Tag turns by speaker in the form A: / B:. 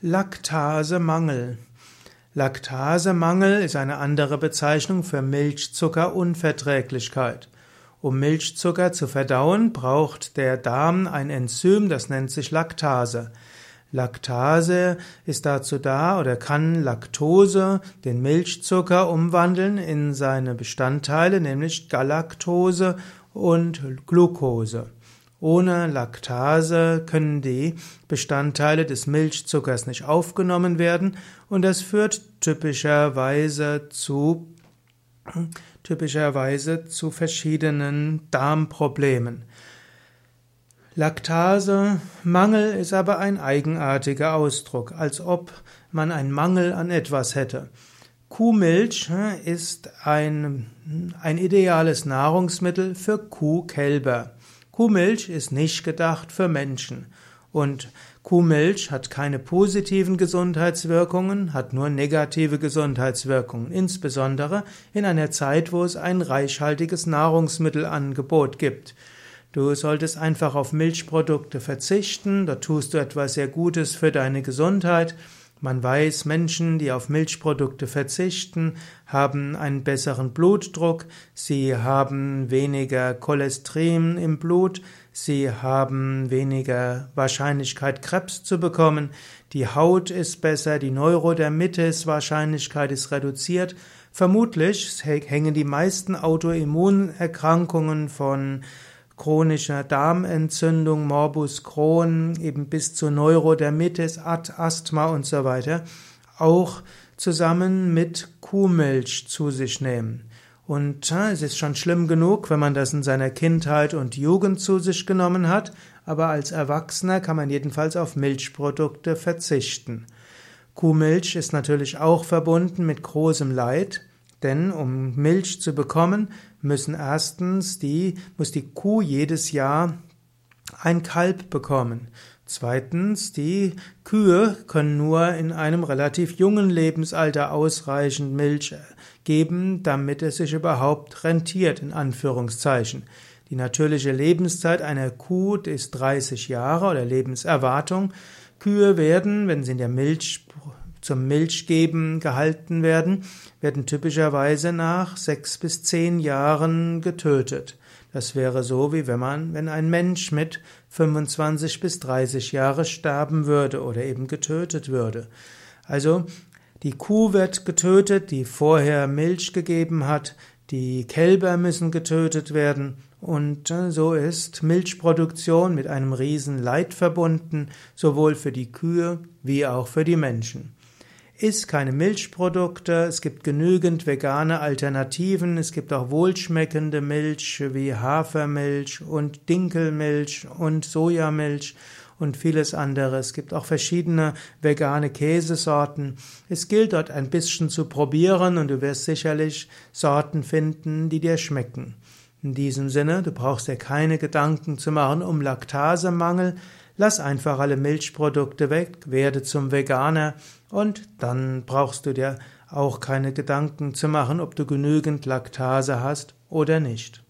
A: Laktasemangel. Laktasemangel ist eine andere Bezeichnung für Milchzuckerunverträglichkeit. Um Milchzucker zu verdauen, braucht der Darm ein Enzym, das nennt sich Laktase. Laktase ist dazu da oder kann Laktose, den Milchzucker, umwandeln in seine Bestandteile, nämlich Galaktose und Glucose. Ohne Laktase können die Bestandteile des Milchzuckers nicht aufgenommen werden und das führt typischerweise zu typischerweise zu verschiedenen Darmproblemen. Laktasemangel ist aber ein eigenartiger Ausdruck, als ob man einen Mangel an etwas hätte. Kuhmilch ist ein, ein ideales Nahrungsmittel für Kuhkälber. Kuhmilch ist nicht gedacht für Menschen. Und Kuhmilch hat keine positiven Gesundheitswirkungen, hat nur negative Gesundheitswirkungen, insbesondere in einer Zeit, wo es ein reichhaltiges Nahrungsmittelangebot gibt. Du solltest einfach auf Milchprodukte verzichten, da tust du etwas sehr Gutes für deine Gesundheit man weiß, Menschen, die auf Milchprodukte verzichten, haben einen besseren Blutdruck, sie haben weniger Cholesterin im Blut, sie haben weniger Wahrscheinlichkeit, Krebs zu bekommen, die Haut ist besser, die Neurodermitis-Wahrscheinlichkeit ist reduziert. Vermutlich hängen die meisten Autoimmunerkrankungen von chronischer Darmentzündung, Morbus Crohn, eben bis zu Neurodermitis, Asthma und so weiter, auch zusammen mit Kuhmilch zu sich nehmen. Und es ist schon schlimm genug, wenn man das in seiner Kindheit und Jugend zu sich genommen hat, aber als Erwachsener kann man jedenfalls auf Milchprodukte verzichten. Kuhmilch ist natürlich auch verbunden mit großem Leid, denn um Milch zu bekommen, müssen erstens die, muss die Kuh jedes Jahr ein Kalb bekommen. Zweitens, die Kühe können nur in einem relativ jungen Lebensalter ausreichend Milch geben, damit es sich überhaupt rentiert, in Anführungszeichen. Die natürliche Lebenszeit einer Kuh ist 30 Jahre oder Lebenserwartung. Kühe werden, wenn sie in der Milch zum Milchgeben gehalten werden, werden typischerweise nach sechs bis zehn Jahren getötet. Das wäre so, wie wenn man, wenn ein Mensch mit 25 bis 30 Jahre sterben würde oder eben getötet würde. Also, die Kuh wird getötet, die vorher Milch gegeben hat, die Kälber müssen getötet werden und äh, so ist Milchproduktion mit einem riesen Leid verbunden, sowohl für die Kühe wie auch für die Menschen. Iss keine Milchprodukte, es gibt genügend vegane Alternativen, es gibt auch wohlschmeckende Milch wie Hafermilch und Dinkelmilch und Sojamilch und vieles andere. Es gibt auch verschiedene vegane Käsesorten. Es gilt dort ein bisschen zu probieren und du wirst sicherlich Sorten finden, die dir schmecken. In diesem Sinne, du brauchst dir keine Gedanken zu machen um Laktasemangel. Lass einfach alle Milchprodukte weg, werde zum Veganer und dann brauchst du dir auch keine Gedanken zu machen, ob du genügend Laktase hast oder nicht.